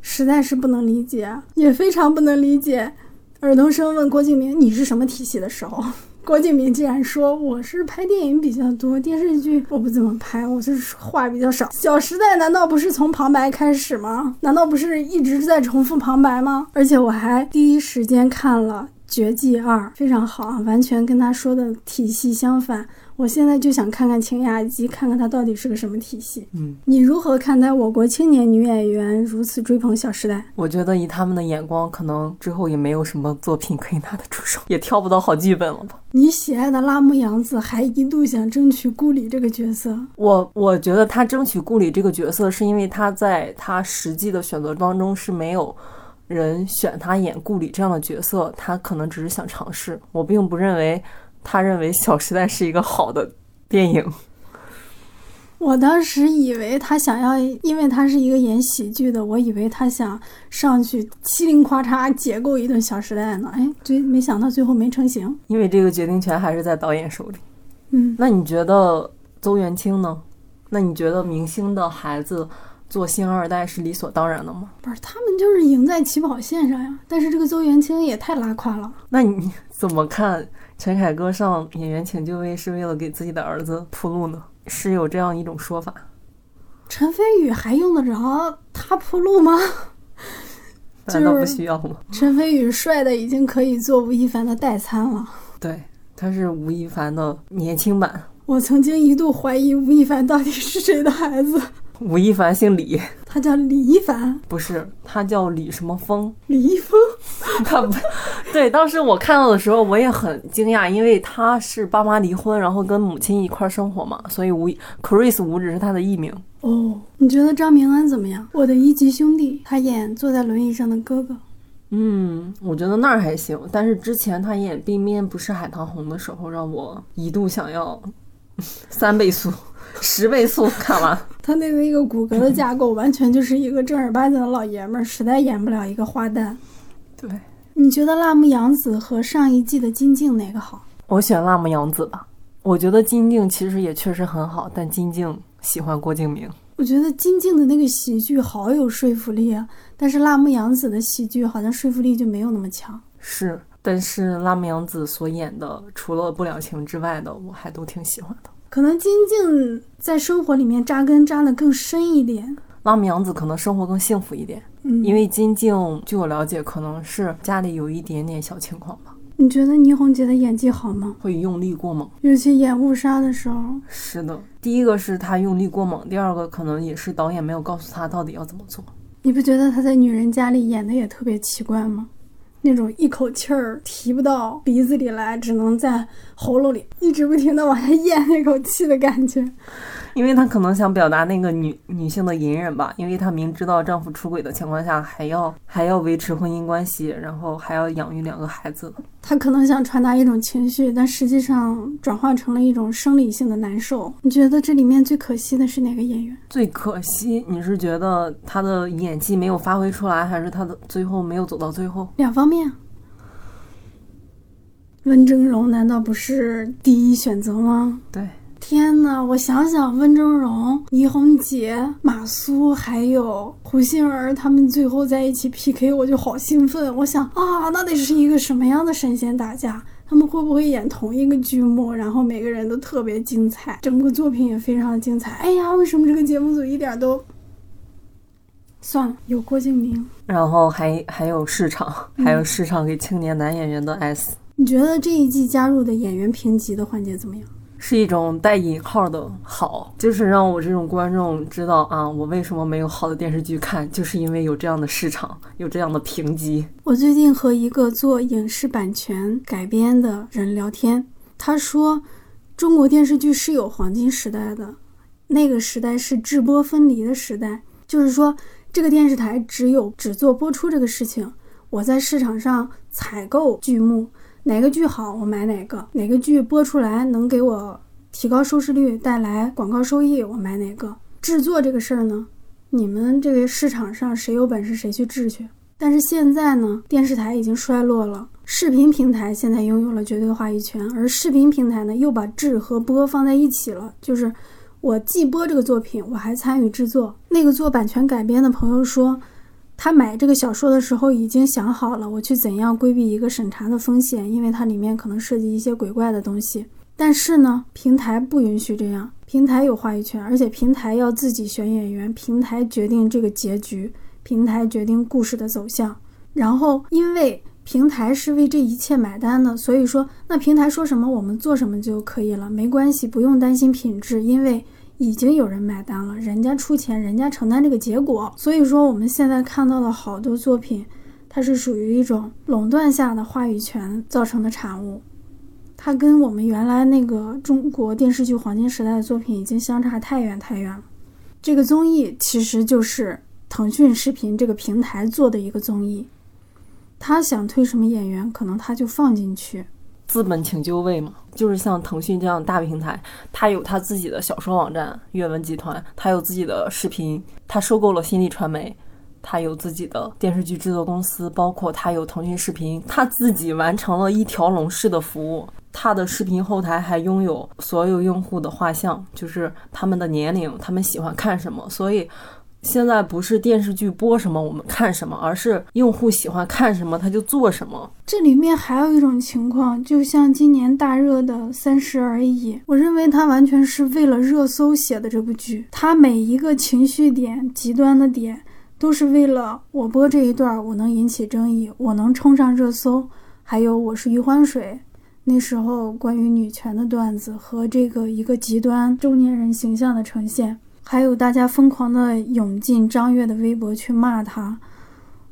实在是不能理解，也非常不能理解。尔冬升问郭敬明：“你是什么体系的时候？” <laughs> 郭敬明竟然说：“我是拍电影比较多，电视剧 <laughs> 我不怎么拍，我就是话比较少。”《小时代》难道不是从旁白开始吗？难道不是一直在重复旁白吗？而且我还第一时间看了《绝技二》，非常好啊，完全跟他说的体系相反。我现在就想看看秦雅姬，看看她到底是个什么体系。嗯，你如何看待我国青年女演员如此追捧《小时代》？我觉得以他们的眼光，可能之后也没有什么作品可以拿得出手，也挑不到好剧本了吧？你喜爱的拉木洋子还一度想争取顾里这个角色。我我觉得他争取顾里这个角色，是因为他在他实际的选择当中是没有人选他演顾里这样的角色，他可能只是想尝试。我并不认为。他认为《小时代》是一个好的电影。我当时以为他想要，因为他是一个演喜剧的，我以为他想上去嘁哩咔嚓解构一顿《小时代》呢。哎，最没想到最后没成型。因为这个决定权还是在导演手里。嗯，那你觉得邹元清呢？那你觉得明星的孩子做星二代是理所当然的吗？不是，他们就是赢在起跑线上呀。但是这个邹元清也太拉胯了。那你 <laughs> 怎么看？陈凯歌上《演员请就位》是为了给自己的儿子铺路呢，是有这样一种说法。陈飞宇还用得着他铺路吗？<laughs> 难道不需要吗？<laughs> 陈飞宇帅的已经可以做吴亦凡的代餐了。对，他是吴亦凡的年轻版。我曾经一度怀疑吴亦凡到底是谁的孩子。吴亦凡姓李，<laughs> 他叫李一凡，不是他叫李什么峰？李易峰，<laughs> 他不对。当时我看到的时候，我也很惊讶，因为他是爸妈离婚，然后跟母亲一块生活嘛，所以吴 Chris 吴只是他的艺名。哦，你觉得张明恩怎么样？我的一级兄弟，他演坐在轮椅上的哥哥。嗯，我觉得那儿还行，但是之前他演《冰面不是海棠红》的时候，让我一度想要 <laughs> 三倍速。十倍速看完，<laughs> 他那个一个骨骼的架构，完全就是一个正儿八经的老爷们儿，实在演不了一个花旦。对，你觉得辣目洋子和上一季的金靖哪个好？我选辣目洋子吧。我觉得金靖其实也确实很好，但金靖喜欢郭敬明。我觉得金靖的那个喜剧好有说服力啊，但是辣目洋子的喜剧好像说服力就没有那么强。是，但是辣目洋子所演的，除了不了情之外的，我还都挺喜欢的。可能金靖在生活里面扎根扎得更深一点。辣目洋子可能生活更幸福一点，嗯，因为金靖，据我了解，可能是家里有一点点小情况吧，你觉得倪虹洁的演技好吗？会用力过猛。尤其演误杀的时候，是的，第一个是她用力过猛，第二个可能也是导演没有告诉她到底要怎么做。你不觉得她在女人家里演的也特别奇怪吗？那种一口气儿提不到鼻子里来，只能在喉咙里一直不停的往下咽那口气的感觉。因为她可能想表达那个女女性的隐忍吧，因为她明知道丈夫出轨的情况下，还要还要维持婚姻关系，然后还要养育两个孩子。她可能想传达一种情绪，但实际上转化成了一种生理性的难受。你觉得这里面最可惜的是哪个演员？最可惜，你是觉得她的演技没有发挥出来，还是她的最后没有走到最后？两方面。温峥嵘难道不是第一选择吗？对，天呐，我想想，温峥嵘、倪虹洁、马苏还有胡杏儿，他们最后在一起 PK，我就好兴奋。我想啊，那得是一个什么样的神仙打架？他们会不会演同一个剧目？然后每个人都特别精彩，整个作品也非常精彩。哎呀，为什么这个节目组一点都……算了，有郭敬明，然后还还有市场，还有市场给青年男演员的 S。你觉得这一季加入的演员评级的环节怎么样？是一种带引号的好，就是让我这种观众知道啊，我为什么没有好的电视剧看，就是因为有这样的市场，有这样的评级。我最近和一个做影视版权改编的人聊天，他说，中国电视剧是有黄金时代的，那个时代是制播分离的时代，就是说这个电视台只有只做播出这个事情，我在市场上采购剧目。哪个剧好，我买哪个；哪个剧播出来能给我提高收视率、带来广告收益，我买哪个。制作这个事儿呢，你们这个市场上谁有本事谁去制去。但是现在呢，电视台已经衰落了，视频平台现在拥有了绝对话语权，而视频平台呢又把制和播放在一起了，就是我既播这个作品，我还参与制作。那个做版权改编的朋友说。他买这个小说的时候已经想好了，我去怎样规避一个审查的风险，因为它里面可能涉及一些鬼怪的东西。但是呢，平台不允许这样，平台有话语权，而且平台要自己选演员，平台决定这个结局，平台决定故事的走向。然后，因为平台是为这一切买单的，所以说，那平台说什么我们做什么就可以了，没关系，不用担心品质，因为。已经有人买单了，人家出钱，人家承担这个结果。所以说，我们现在看到的好多作品，它是属于一种垄断下的话语权造成的产物。它跟我们原来那个中国电视剧黄金时代的作品已经相差太远太远了。这个综艺其实就是腾讯视频这个平台做的一个综艺，他想推什么演员，可能他就放进去。资本请就位嘛，就是像腾讯这样大平台，它有它自己的小说网站阅文集团，它有自己的视频，它收购了新力传媒，它有自己的电视剧制作公司，包括它有腾讯视频，它自己完成了一条龙式的服务，它的视频后台还拥有所有用户的画像，就是他们的年龄，他们喜欢看什么，所以。现在不是电视剧播什么我们看什么，而是用户喜欢看什么他就做什么。这里面还有一种情况，就像今年大热的《三十而已》，我认为它完全是为了热搜写的这部剧，它每一个情绪点、极端的点，都是为了我播这一段我能引起争议，我能冲上热搜。还有《我是余欢水》，那时候关于女权的段子和这个一个极端中年人形象的呈现。还有大家疯狂的涌进张悦的微博去骂他，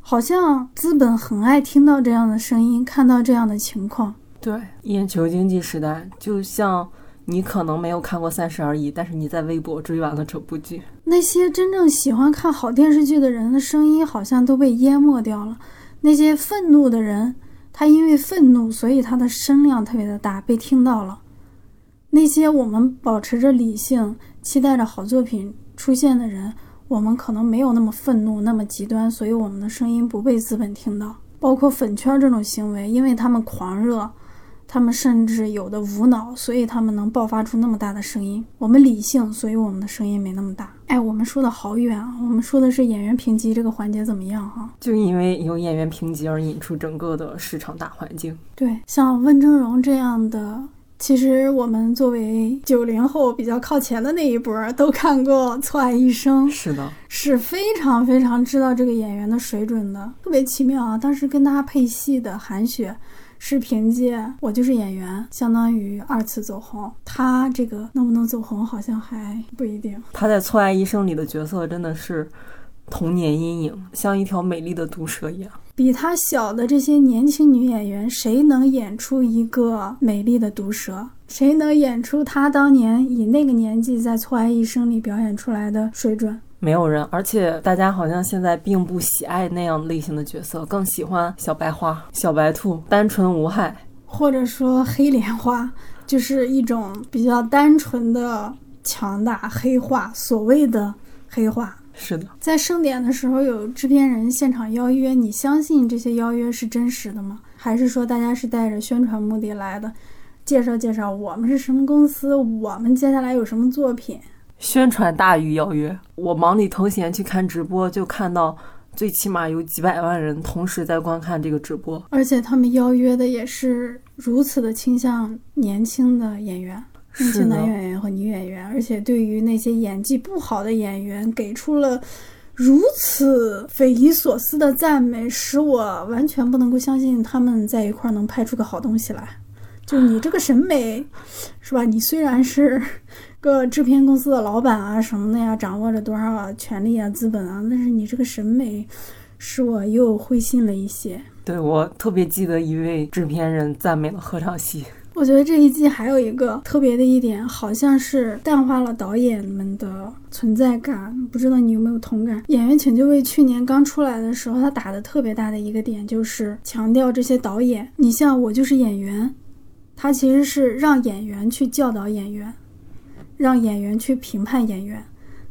好像资本很爱听到这样的声音，看到这样的情况。对，眼球经济时代，就像你可能没有看过《三十而已》，但是你在微博追完了这部剧。那些真正喜欢看好电视剧的人的声音，好像都被淹没掉了。那些愤怒的人，他因为愤怒，所以他的声量特别的大，被听到了。那些我们保持着理性。期待着好作品出现的人，我们可能没有那么愤怒、那么极端，所以我们的声音不被资本听到。包括粉圈这种行为，因为他们狂热，他们甚至有的无脑，所以他们能爆发出那么大的声音。我们理性，所以我们的声音没那么大。哎，我们说的好远啊！我们说的是演员评级这个环节怎么样哈？就因为有演员评级而引出整个的市场大环境。对，像温峥嵘这样的。其实我们作为九零后比较靠前的那一波，都看过《错爱一生》，是的，是非常非常知道这个演员的水准的，特别奇妙啊！当时跟他配戏的韩雪，是凭借《我就是演员》相当于二次走红。他这个能不能走红，好像还不一定。他在《错爱一生》里的角色真的是童年阴影，像一条美丽的毒蛇一样。比她小的这些年轻女演员，谁能演出一个美丽的毒蛇？谁能演出她当年以那个年纪在《错爱一生》里表演出来的水准？没有人，而且大家好像现在并不喜爱那样类型的角色，更喜欢小白花、小白兔，单纯无害，或者说黑莲花，就是一种比较单纯的强大黑化，所谓的黑化。是的，在盛典的时候有制片人现场邀约，你相信这些邀约是真实的吗？还是说大家是带着宣传目的来的？介绍介绍我们是什么公司，我们接下来有什么作品？宣传大于邀约。我忙里偷闲去看直播，就看到最起码有几百万人同时在观看这个直播，而且他们邀约的也是如此的倾向年轻的演员。年轻男演员和女演员，而且对于那些演技不好的演员，给出了如此匪夷所思的赞美，使我完全不能够相信他们在一块儿能拍出个好东西来。就你这个审美，是吧？你虽然是 <laughs> 个制片公司的老板啊什么的呀，掌握着多少权利啊、资本啊，但是你这个审美，使我又灰心了一些。对我特别记得一位制片人赞美了合唱戏。我觉得这一季还有一个特别的一点，好像是淡化了导演们的存在感。不知道你有没有同感？《演员请就位》去年刚出来的时候，他打的特别大的一个点就是强调这些导演。你像我就是演员，他其实是让演员去教导演员，让演员去评判演员。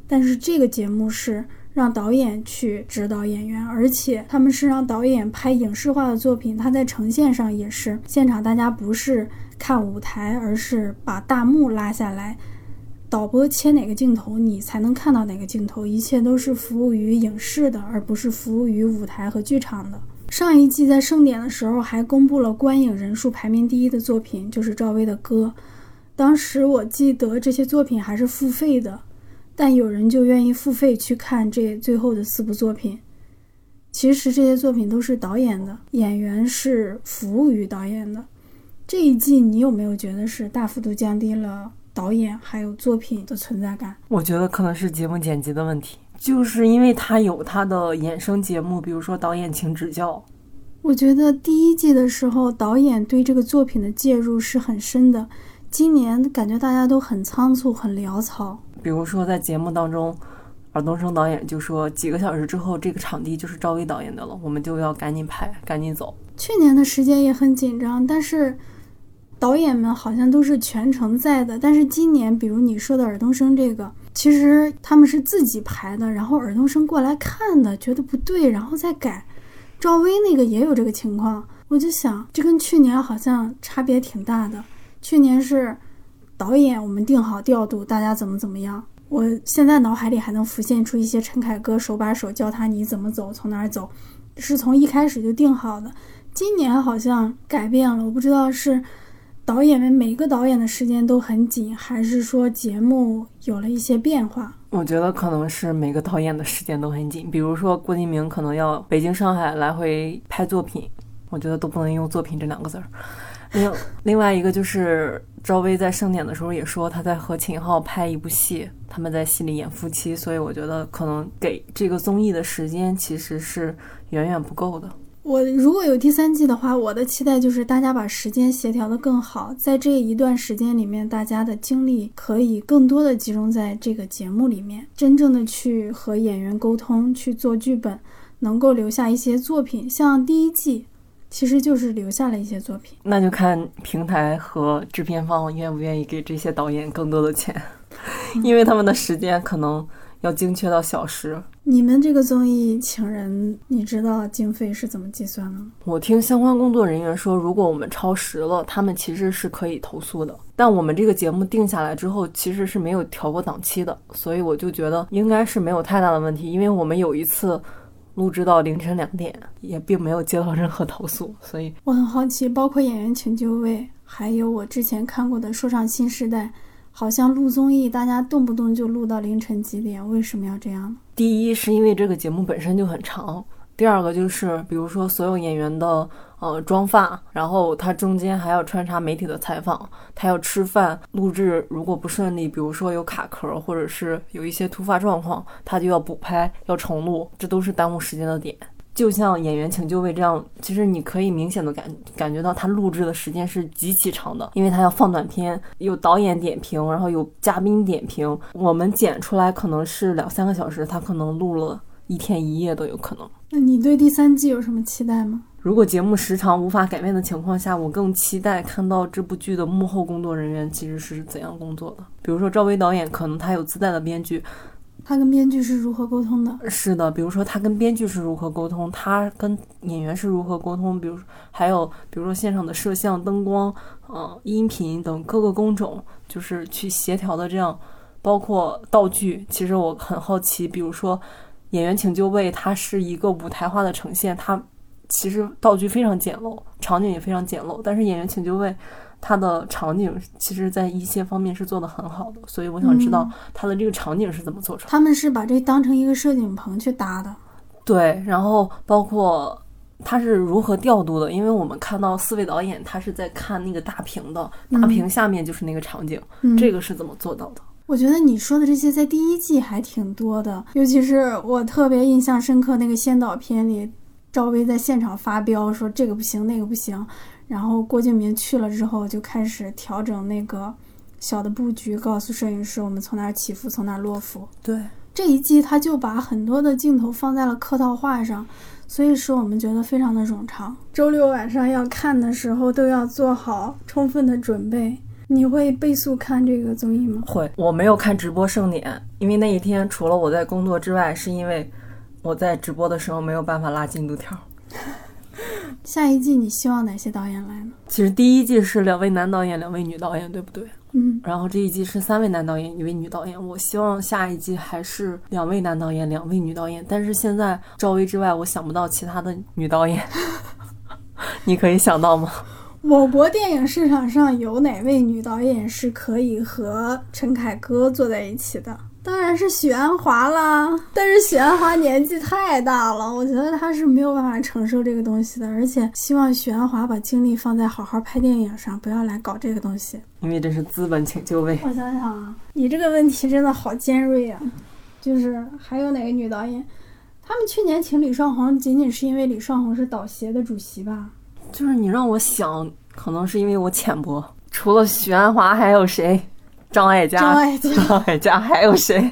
但是这个节目是让导演去指导演员，而且他们是让导演拍影视化的作品。他在呈现上也是现场，大家不是。看舞台，而是把大幕拉下来，导播切哪个镜头，你才能看到哪个镜头。一切都是服务于影视的，而不是服务于舞台和剧场的。上一季在盛典的时候还公布了观影人数排名第一的作品，就是赵薇的歌。当时我记得这些作品还是付费的，但有人就愿意付费去看这最后的四部作品。其实这些作品都是导演的，演员是服务于导演的。这一季你有没有觉得是大幅度降低了导演还有作品的存在感？我觉得可能是节目剪辑的问题，就是因为他有他的衍生节目，比如说导演请指教。我觉得第一季的时候导演对这个作品的介入是很深的，今年感觉大家都很仓促、很潦草。比如说在节目当中，尔冬升导演就说几个小时之后这个场地就是赵薇导演的了，我们就要赶紧拍，赶紧走。去年的时间也很紧张，但是。导演们好像都是全程在的，但是今年，比如你说的尔冬升这个，其实他们是自己排的，然后尔冬升过来看的，觉得不对，然后再改。赵薇那个也有这个情况，我就想，这跟去年好像差别挺大的。去年是导演我们定好调度，大家怎么怎么样。我现在脑海里还能浮现出一些陈凯歌手把手教他你怎么走，从哪儿走，是从一开始就定好的。今年好像改变了，我不知道是。导演们每个导演的时间都很紧，还是说节目有了一些变化？我觉得可能是每个导演的时间都很紧。比如说郭敬明可能要北京、上海来回拍作品，我觉得都不能用“作品”这两个字儿。另 <laughs> 另外一个就是赵薇在盛典的时候也说，她在和秦昊拍一部戏，他们在戏里演夫妻，所以我觉得可能给这个综艺的时间其实是远远不够的。我如果有第三季的话，我的期待就是大家把时间协调的更好，在这一段时间里面，大家的精力可以更多的集中在这个节目里面，真正的去和演员沟通，去做剧本，能够留下一些作品。像第一季，其实就是留下了一些作品。那就看平台和制片方愿不愿意给这些导演更多的钱，<laughs> 因为他们的时间可能要精确到小时。你们这个综艺请人，你知道经费是怎么计算的吗？我听相关工作人员说，如果我们超时了，他们其实是可以投诉的。但我们这个节目定下来之后，其实是没有调过档期的，所以我就觉得应该是没有太大的问题，因为我们有一次录制到凌晨两点，也并没有接到任何投诉，所以我很好奇，包括演员请就位，还有我之前看过的《说唱新时代》，好像录综艺大家动不动就录到凌晨几点，为什么要这样？第一是因为这个节目本身就很长，第二个就是比如说所有演员的呃妆发，然后他中间还要穿插媒体的采访，他要吃饭，录制如果不顺利，比如说有卡壳或者是有一些突发状况，他就要补拍要重录，这都是耽误时间的点。就像演员请就位这样，其实你可以明显的感感觉到他录制的时间是极其长的，因为他要放短片，有导演点评，然后有嘉宾点评，我们剪出来可能是两三个小时，他可能录了一天一夜都有可能。那你对第三季有什么期待吗？如果节目时长无法改变的情况下，我更期待看到这部剧的幕后工作人员其实是怎样工作的。比如说赵薇导演，可能他有自带的编剧，他跟编剧是如何沟通的？是的，比如说他跟编剧是如何沟通，他跟演员是如何沟通，比如还有比如说现场的摄像、灯光、呃音频等各个工种，就是去协调的这样，包括道具。其实我很好奇，比如说演员请就位，它是一个舞台化的呈现，它其实道具非常简陋，场景也非常简陋，但是演员请就位。它的场景其实，在一些方面是做的很好的，所以我想知道它的这个场景是怎么做出来。他们是把这当成一个摄影棚去搭的，对，然后包括他是如何调度的，因为我们看到四位导演他是在看那个大屏的，大屏下面就是那个场景，嗯这个是怎么做到的？我觉得你说的这些在第一季还挺多的，尤其是我特别印象深刻那个先导片里，赵薇在现场发飙说这个不行那个不行，然后郭敬明去了之后就开始调整那个小的布局，告诉摄影师我们从哪儿起伏，从哪儿落伏。对，这一季他就把很多的镜头放在了客套话上，所以使我们觉得非常的冗长。周六晚上要看的时候都要做好充分的准备。你会倍速看这个综艺吗？会，我没有看直播盛典，因为那一天除了我在工作之外，是因为我在直播的时候没有办法拉进度条。<laughs> 下一季你希望哪些导演来呢？其实第一季是两位男导演，两位女导演，对不对？嗯，然后这一季是三位男导演，一位女导演。我希望下一季还是两位男导演，两位女导演。但是现在赵薇之外，我想不到其他的女导演。<laughs> 你可以想到吗？我国电影市场上有哪位女导演是可以和陈凯歌坐在一起的？当然是许鞍华啦。但是许鞍华年纪太大了，我觉得他是没有办法承受这个东西的。而且希望许鞍华把精力放在好好拍电影上，不要来搞这个东西。因为这是资本请就位。我想想啊，你这个问题真的好尖锐啊！就是还有哪个女导演？他们去年请李双红，仅仅是因为李双红是导协的主席吧？就是你让我想，可能是因为我浅薄。除了许鞍华，还有谁？张艾嘉。张艾嘉张艾嘉 <laughs> 还有谁？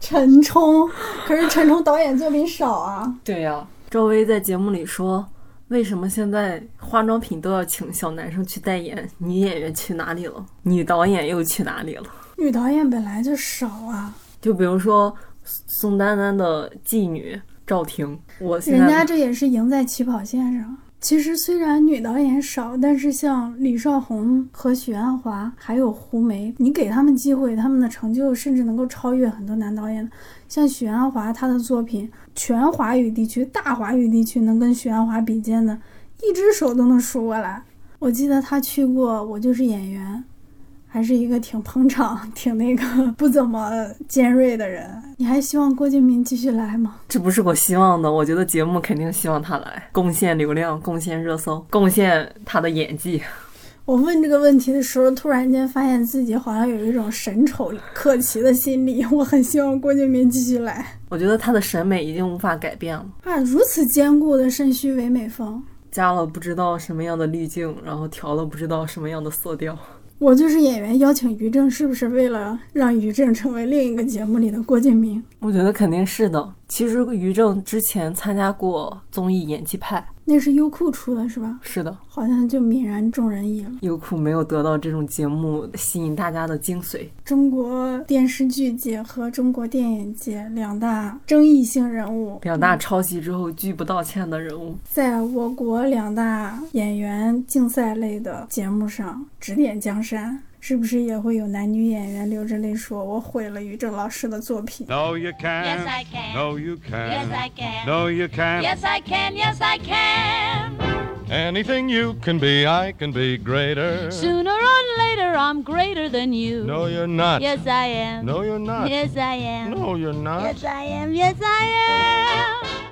陈冲，可是陈冲导演作品少啊。对呀、赵薇在节目里说，为什么现在化妆品都要请小男生去代言？女演员去哪里了？女导演又去哪里了？女导演本来就少啊，就比如说宋丹丹的妓女赵婷，我现在人家这也是赢在起跑线上。其实虽然女导演少，但是像李少红和许鞍华还有胡梅，你给他们机会，他们的成就甚至能够超越很多男导演。像许鞍华，他的作品全华语地区、大华语地区能跟许鞍华比肩的，一只手都能数过来。我记得他去过《我就是演员》，还是一个挺捧场、<laughs> 挺那个 <laughs> 不怎么尖锐的人。你还希望郭敬明继续来吗？这不是我希望的，我觉得节目肯定希望他来贡献流量、贡献热搜、贡献他的演技。我问这个问题的时候，突然间发现自己好像有一种审丑可奇的心理。<laughs> 我很希望郭敬明继续来我觉得他的审美已经无法改变了，啊！如此坚固的肾虚唯美风，加了不知道什么样的滤镜，然后调了不知道什么样的色调。我就是演员邀请于正，是不是为了让于正成为另一个节目里的郭敬明？我觉得肯定是的。其实于正之前参加过综艺《演技派》，那是优酷出的是吧？是的，好像就泯然众人矣了。优酷没有得到这种节目吸引大家的精髓。中国电视剧界和中国电影界两大争议性人物，两大抄袭之后拒不道歉的人物，在我国两大演员竞赛类的节目上指点江山。是不是也会有男女演员流着泪说：“我毁了于正老师的作品 No, you can. Yes, I can. No, you can. Yes, I can. No, you can. Yes, I can. Yes, I can. Anything you can be, I can be greater. Sooner or later, I'm greater than you. No, you're not. Yes, I am. No, you're not. Yes, I am. No, you're not. Yes, I am. Yes, I am.